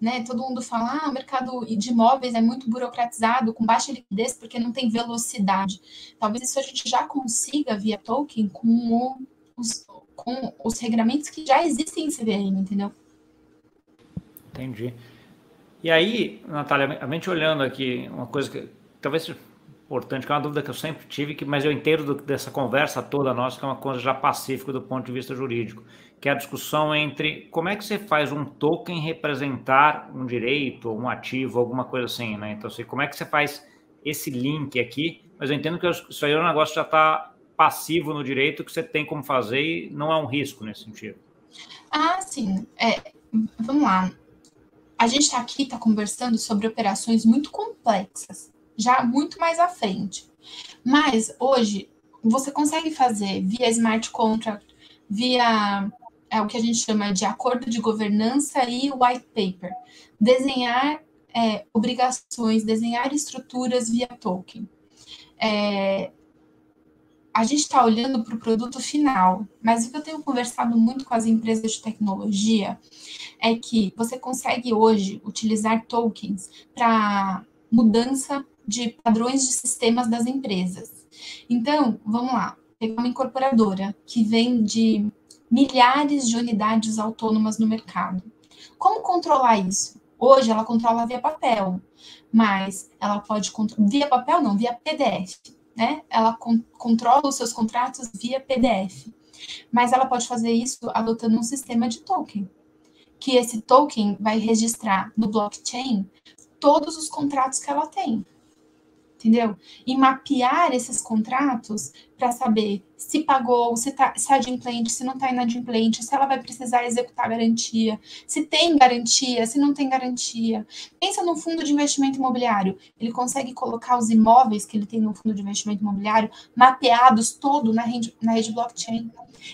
né? Todo mundo fala, ah, o mercado de imóveis é muito burocratizado, com baixa liquidez, porque não tem velocidade. Talvez isso a gente já consiga via token com os, com os regramentos que já existem em CVM, entendeu? Entendi. E aí, Natália, a gente olhando aqui, uma coisa que talvez importante, que é uma dúvida que eu sempre tive, que, mas eu entendo do, dessa conversa toda nossa, que é uma coisa já pacífica do ponto de vista jurídico, que é a discussão entre como é que você faz um token representar um direito, um ativo, alguma coisa assim, né? Então, assim, como é que você faz esse link aqui? Mas eu entendo que isso aí é um negócio que já está passivo no direito, que você tem como fazer e não é um risco nesse sentido. Ah, sim. É, vamos lá a gente está aqui, está conversando sobre operações muito complexas, já muito mais à frente. Mas hoje você consegue fazer via smart contract, via é o que a gente chama de acordo de governança e white paper, desenhar é, obrigações, desenhar estruturas via token. É, a gente está olhando para o produto final, mas o que eu tenho conversado muito com as empresas de tecnologia é que você consegue hoje utilizar tokens para mudança de padrões de sistemas das empresas. Então, vamos lá, pegar uma incorporadora que vende milhares de unidades autônomas no mercado. Como controlar isso? Hoje ela controla via papel, mas ela pode controlar via papel não, via PDF, né? Ela con controla os seus contratos via PDF. Mas ela pode fazer isso adotando um sistema de token, que esse token vai registrar no blockchain todos os contratos que ela tem entendeu? E mapear esses contratos para saber se pagou, se está se adimplente, se não está inadimplente, se ela vai precisar executar garantia, se tem garantia, se não tem garantia. Pensa no fundo de investimento imobiliário. Ele consegue colocar os imóveis que ele tem no fundo de investimento imobiliário mapeados todo na rede, na rede blockchain.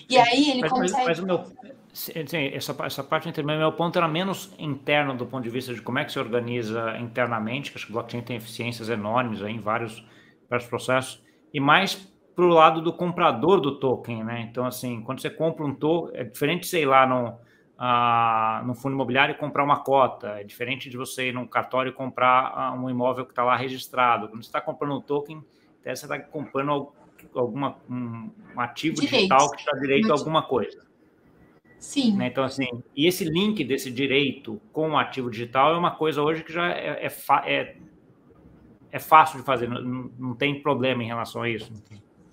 E aí ele mas, consegue. Mas, mas meu, Sim, essa, essa parte intermédia, meu ponto era menos interno do ponto de vista de como é que se organiza internamente, que acho que o blockchain tem eficiências enormes aí em vários, vários processos, e mais para o lado do comprador do token, né? Então, assim, quando você compra um token, é diferente, sei lá, no, ah, no fundo imobiliário comprar uma cota, é diferente de você ir num cartório e comprar ah, um imóvel que está lá registrado. Quando você está comprando um token, você está comprando alguma, um, um ativo Direito. digital que está direito a alguma coisa. Sim. Né? Então, assim, e esse link desse direito com o ativo digital é uma coisa hoje que já é, é, é, é fácil de fazer, não, não, tem problema em relação a isso.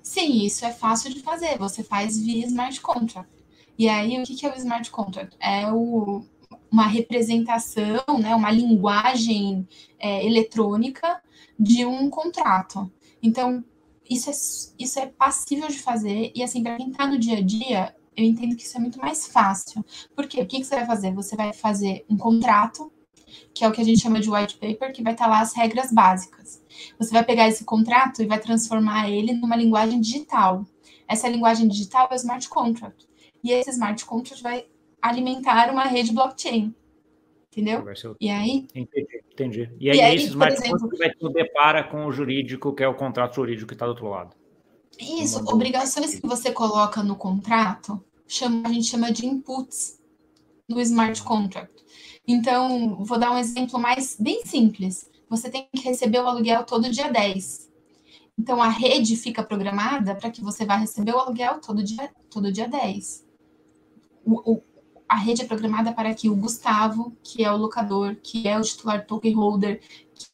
Sim, isso é fácil de fazer. Você faz via smart contract. E aí, o que é o smart contract? É o, uma representação, né, uma linguagem é, eletrônica de um contrato. Então, isso é, isso é passível de fazer. E, assim, para quem está no dia a dia, eu entendo que isso é muito mais fácil. Por quê? O que, que você vai fazer? Você vai fazer um contrato, que é o que a gente chama de white paper, que vai estar lá as regras básicas. Você vai pegar esse contrato e vai transformar ele numa linguagem digital. Essa linguagem digital é o smart contract. E esse smart contract vai alimentar uma rede blockchain. Entendeu? E aí? Entendi, entendi. E aí, e aí esse smart exemplo, contract vai se depara com o jurídico, que é o contrato jurídico que está do outro lado. Isso, obrigações que você coloca no contrato, chama, a gente chama de inputs no smart contract. Então, vou dar um exemplo mais bem simples. Você tem que receber o aluguel todo dia 10. Então, a rede fica programada para que você vá receber o aluguel todo dia, todo dia 10. O, o, a rede é programada para que o Gustavo, que é o locador, que é o titular token holder,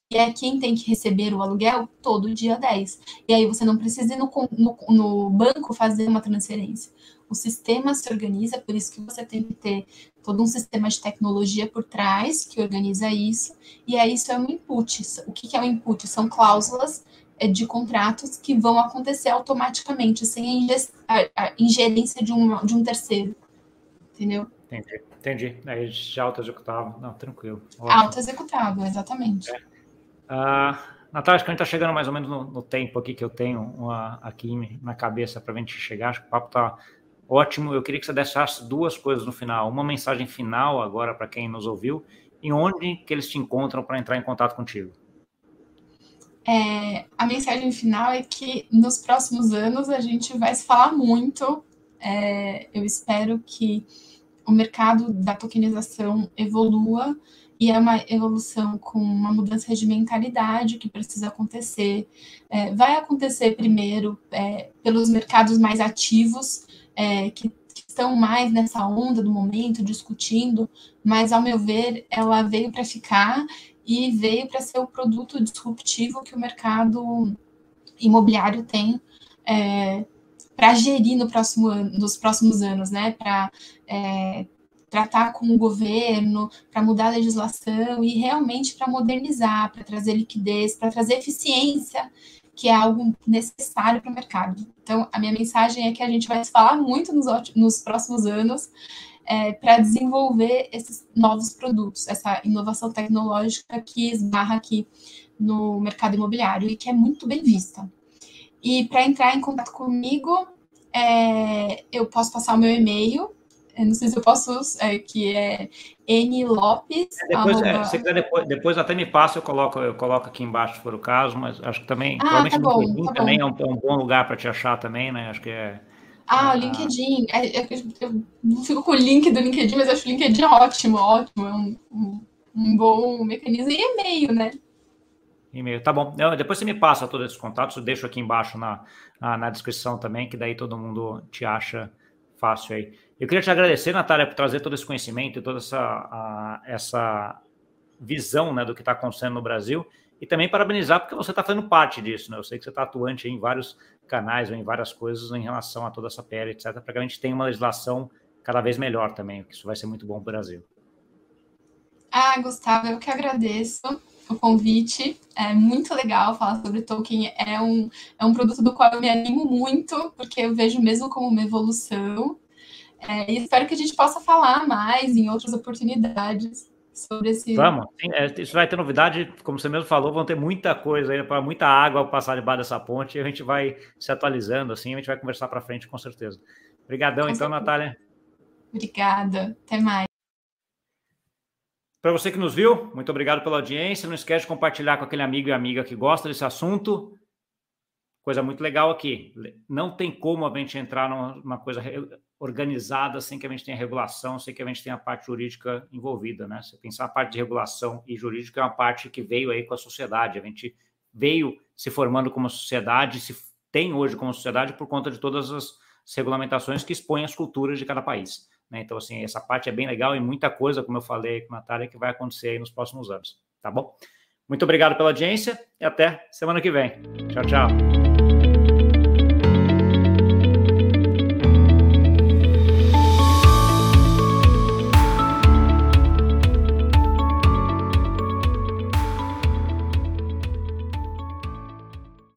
que é quem tem que receber o aluguel todo dia 10. E aí você não precisa ir no, no, no, banco fazer uma transferência. O sistema se organiza, por isso que você tem que ter todo um sistema de tecnologia por trás que organiza isso, e aí isso é um input. O que, é um input? São cláusulas é, de contratos que vão acontecer automaticamente, sem a ingerência de um, de um terceiro. Entendeu? Entendi, entendi. Aí já auto-executava. Não, tranquilo. Auto-executava, exatamente. É. Uh, Natália, acho que a gente está chegando mais ou menos no, no, tempo aqui que eu tenho uma, aqui na cabeça para a gente chegar. Acho que o papo está ótimo. Eu queria que você deixasse duas coisas no final. Uma mensagem final agora para quem nos ouviu e onde que eles te encontram para entrar em contato contigo. É, a mensagem final é que nos próximos anos a gente vai se falar muito. É, eu espero que o mercado da tokenização evolua e é uma evolução com uma mudança de mentalidade que precisa acontecer. É, vai acontecer primeiro é, pelos mercados mais ativos, é, que, que, estão mais nessa onda do momento, discutindo, mas, ao meu ver, ela veio para ficar e veio para ser o produto disruptivo que o mercado imobiliário tem é, para gerir no próximo ano, nos próximos anos, né? Para é, tratar com o governo, para mudar a legislação e realmente para modernizar, para trazer liquidez, para trazer eficiência, que é algo necessário para o mercado. Então, a minha mensagem é que a gente vai falar muito nos, nos próximos anos é, para desenvolver esses novos produtos, essa inovação tecnológica que esbarra aqui no mercado imobiliário e que é muito bem vista. E para entrar em contato comigo, é, eu posso passar o meu e-mail, não sei se eu posso, é, que é N Lopes. É, depois, arroba... é, se quiser, depois, depois até me passa, eu coloco, eu coloco aqui embaixo se for o caso, mas acho que também, ah, tá bom, tá também é um, é um, bom lugar para te achar também, né? Acho que é. Ah, o LinkedIn. É, é, eu não fico com o link do LinkedIn, mas acho o LinkedIn ótimo, ótimo. É um, um, um bom mecanismo. E e-mail, né? E-mail, tá bom. Eu, depois você me passa todos esses contatos, eu deixo aqui embaixo na, na, na descrição também, que daí todo mundo te acha fácil aí. Eu queria te agradecer, Natália, por trazer todo esse conhecimento e toda essa, a, essa visão né, do que está acontecendo no Brasil e também parabenizar porque você está fazendo parte disso. Né? Eu sei que você está atuante em vários canais, em várias coisas em relação a toda essa PL, etc., para que a gente tenha uma legislação cada vez melhor também, que isso vai ser muito bom para o Brasil. Ah, Gustavo, eu que agradeço o convite. É muito legal falar sobre Tolkien. É um, é um produto do qual eu me animo muito, porque eu vejo mesmo como uma evolução. É, e espero que a gente possa falar mais em outras oportunidades sobre esse. Vamos, Sim, é, isso vai ter novidade, como você mesmo falou, vão ter muita coisa aí, para muita água passar debaixo dessa ponte, e a gente vai se atualizando, assim, a gente vai conversar para frente, com certeza. Obrigadão, com então, certeza. Natália. Obrigada, até mais. Para você que nos viu, muito obrigado pela audiência. Não esquece de compartilhar com aquele amigo e amiga que gosta desse assunto. Coisa muito legal aqui. Não tem como a gente entrar numa coisa organizada sem que a gente tenha regulação, sem que a gente tenha a parte jurídica envolvida, né? Você pensar a parte de regulação e jurídica é uma parte que veio aí com a sociedade. A gente veio se formando como sociedade, se tem hoje como sociedade por conta de todas as regulamentações que expõem as culturas de cada país. Né? Então, assim, essa parte é bem legal e muita coisa, como eu falei com a Natália, que vai acontecer aí nos próximos anos, tá bom? Muito obrigado pela audiência e até semana que vem. Tchau, tchau.